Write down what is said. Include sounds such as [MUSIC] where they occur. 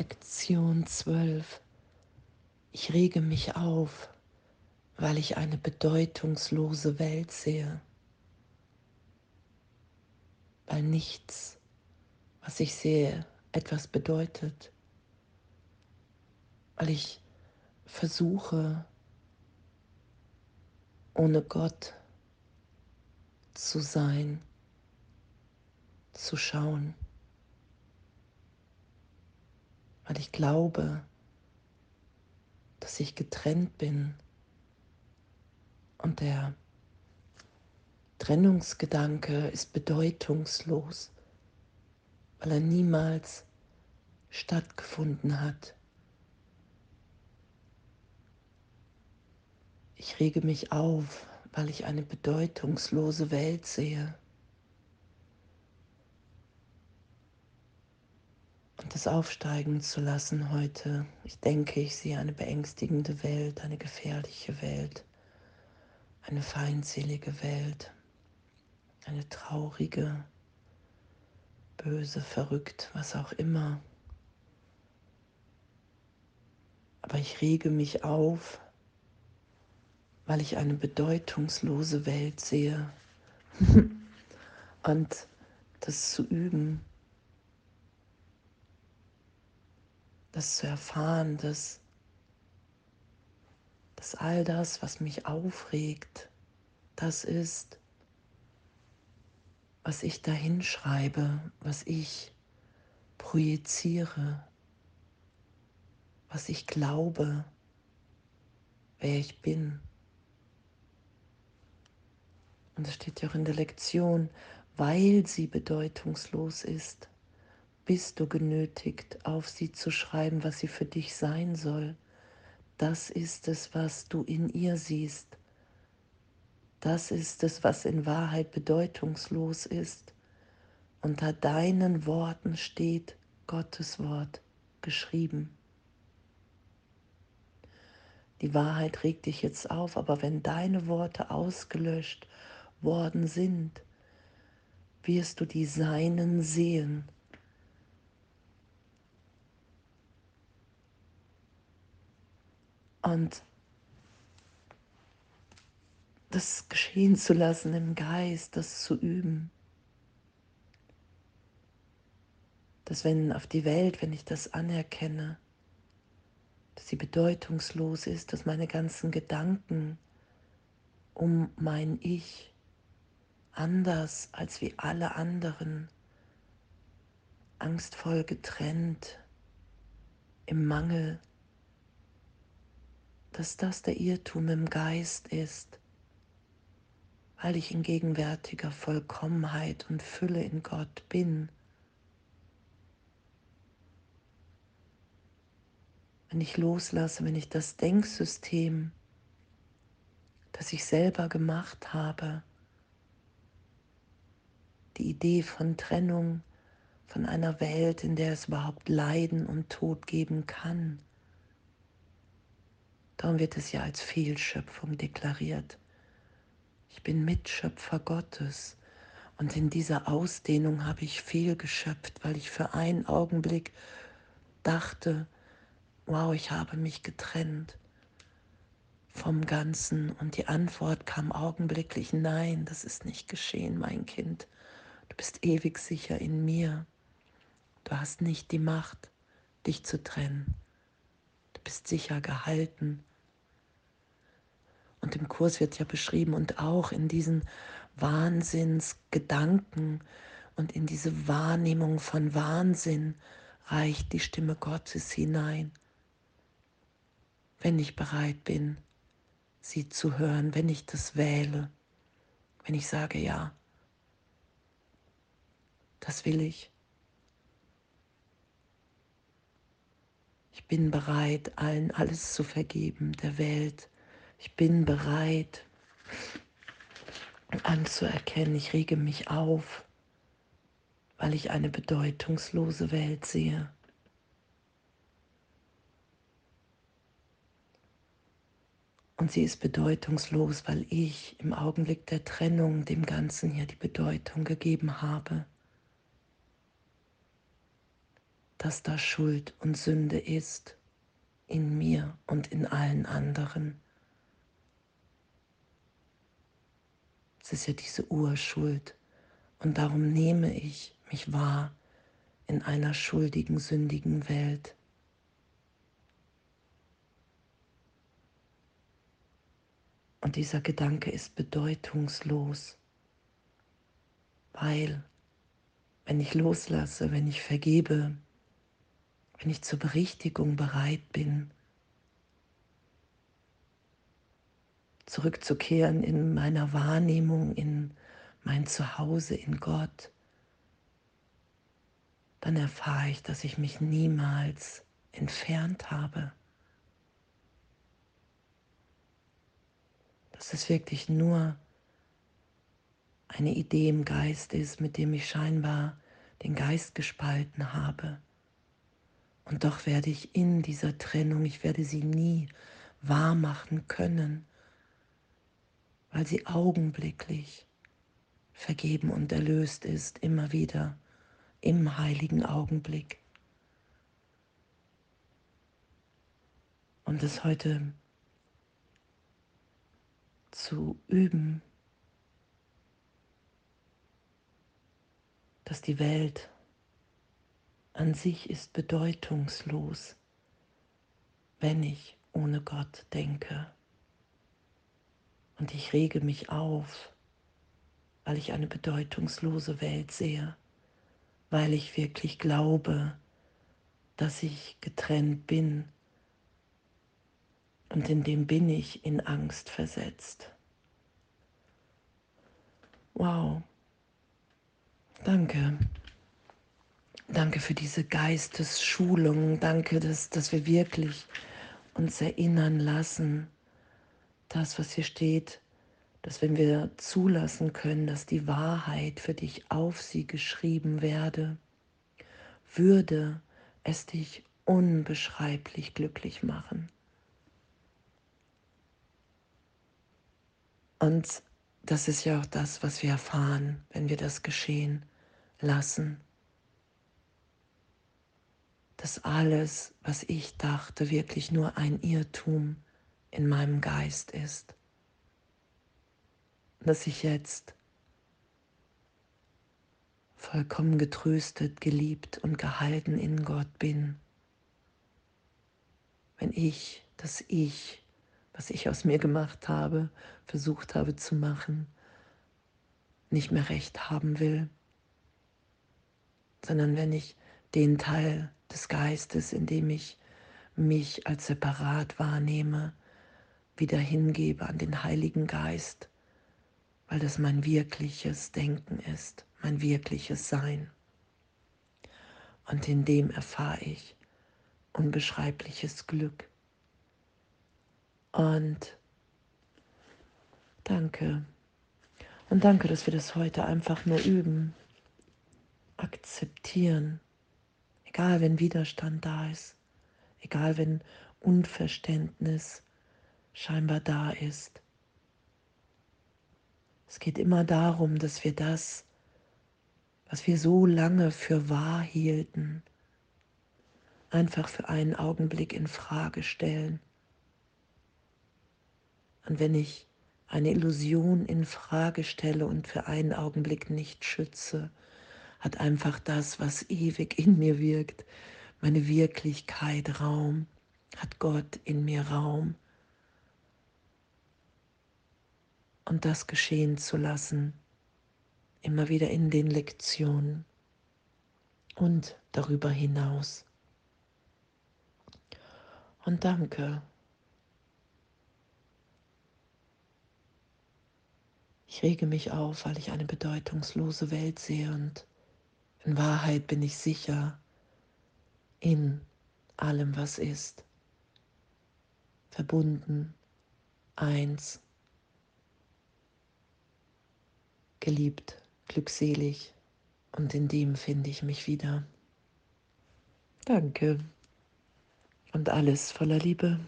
Lektion 12. Ich rege mich auf, weil ich eine bedeutungslose Welt sehe, weil nichts, was ich sehe, etwas bedeutet, weil ich versuche, ohne Gott zu sein, zu schauen. Weil ich glaube, dass ich getrennt bin. Und der Trennungsgedanke ist bedeutungslos, weil er niemals stattgefunden hat. Ich rege mich auf, weil ich eine bedeutungslose Welt sehe. Und das aufsteigen zu lassen heute. Ich denke, ich sehe eine beängstigende Welt, eine gefährliche Welt, eine feindselige Welt, eine traurige, böse, verrückt, was auch immer. Aber ich rege mich auf, weil ich eine bedeutungslose Welt sehe. [LAUGHS] und das zu üben, das zu erfahren, dass, dass all das, was mich aufregt, das ist, was ich dahin schreibe, was ich projiziere, was ich glaube, wer ich bin. Und es steht ja auch in der Lektion, weil sie bedeutungslos ist, bist du genötigt, auf sie zu schreiben, was sie für dich sein soll. Das ist es, was du in ihr siehst. Das ist es, was in Wahrheit bedeutungslos ist. Unter deinen Worten steht Gottes Wort geschrieben. Die Wahrheit regt dich jetzt auf, aber wenn deine Worte ausgelöscht worden sind, wirst du die Seinen sehen Und das geschehen zu lassen im Geist, das zu üben. Dass wenn auf die Welt, wenn ich das anerkenne, dass sie bedeutungslos ist, dass meine ganzen Gedanken um mein Ich anders als wie alle anderen, angstvoll getrennt, im Mangel, dass das der Irrtum im Geist ist, weil ich in gegenwärtiger Vollkommenheit und Fülle in Gott bin. Wenn ich loslasse, wenn ich das Denksystem, das ich selber gemacht habe, die Idee von Trennung, von einer Welt, in der es überhaupt Leiden und Tod geben kann, Darum wird es ja als Fehlschöpfung deklariert. Ich bin Mitschöpfer Gottes. Und in dieser Ausdehnung habe ich fehlgeschöpft, weil ich für einen Augenblick dachte, wow, ich habe mich getrennt vom Ganzen. Und die Antwort kam augenblicklich, nein, das ist nicht geschehen, mein Kind. Du bist ewig sicher in mir. Du hast nicht die Macht, dich zu trennen. Du bist sicher gehalten und im Kurs wird ja beschrieben und auch in diesen Wahnsinnsgedanken und in diese Wahrnehmung von Wahnsinn reicht die Stimme Gottes hinein. Wenn ich bereit bin, sie zu hören, wenn ich das wähle, wenn ich sage, ja, das will ich. Ich bin bereit, allen alles zu vergeben, der Welt, ich bin bereit anzuerkennen, ich rege mich auf, weil ich eine bedeutungslose Welt sehe. Und sie ist bedeutungslos, weil ich im Augenblick der Trennung dem Ganzen hier die Bedeutung gegeben habe. dass da Schuld und Sünde ist in mir und in allen anderen. Es ist ja diese Urschuld und darum nehme ich mich wahr in einer schuldigen, sündigen Welt. Und dieser Gedanke ist bedeutungslos, weil wenn ich loslasse, wenn ich vergebe, wenn ich zur Berichtigung bereit bin, zurückzukehren in meiner Wahrnehmung, in mein Zuhause, in Gott, dann erfahre ich, dass ich mich niemals entfernt habe. Dass es wirklich nur eine Idee im Geist ist, mit dem ich scheinbar den Geist gespalten habe. Und doch werde ich in dieser Trennung, ich werde sie nie wahr machen können, weil sie augenblicklich vergeben und erlöst ist, immer wieder im heiligen Augenblick. Und es heute zu üben, dass die Welt an sich ist bedeutungslos, wenn ich ohne Gott denke. Und ich rege mich auf, weil ich eine bedeutungslose Welt sehe, weil ich wirklich glaube, dass ich getrennt bin. Und in dem bin ich in Angst versetzt. Wow. Danke. Danke für diese Geistesschulung. Danke, dass, dass wir wirklich uns erinnern lassen, das, was hier steht, dass wenn wir zulassen können, dass die Wahrheit für dich auf sie geschrieben werde, würde es dich unbeschreiblich glücklich machen. Und das ist ja auch das, was wir erfahren, wenn wir das geschehen lassen dass alles, was ich dachte, wirklich nur ein Irrtum in meinem Geist ist. Dass ich jetzt vollkommen getröstet, geliebt und gehalten in Gott bin. Wenn ich, das Ich, was ich aus mir gemacht habe, versucht habe zu machen, nicht mehr recht haben will, sondern wenn ich den Teil des Geistes, indem ich mich als separat wahrnehme, wieder hingebe an den Heiligen Geist, weil das mein wirkliches Denken ist, mein wirkliches Sein. Und in dem erfahre ich unbeschreibliches Glück. Und danke. Und danke, dass wir das heute einfach nur üben, akzeptieren Egal, wenn Widerstand da ist, egal, wenn Unverständnis scheinbar da ist. Es geht immer darum, dass wir das, was wir so lange für wahr hielten, einfach für einen Augenblick in Frage stellen. Und wenn ich eine Illusion in Frage stelle und für einen Augenblick nicht schütze, hat einfach das, was ewig in mir wirkt, meine Wirklichkeit Raum, hat Gott in mir Raum. Und das geschehen zu lassen, immer wieder in den Lektionen und darüber hinaus. Und danke. Ich rege mich auf, weil ich eine bedeutungslose Welt sehe und in Wahrheit bin ich sicher in allem, was ist. Verbunden, eins, geliebt, glückselig und in dem finde ich mich wieder. Danke und alles voller Liebe.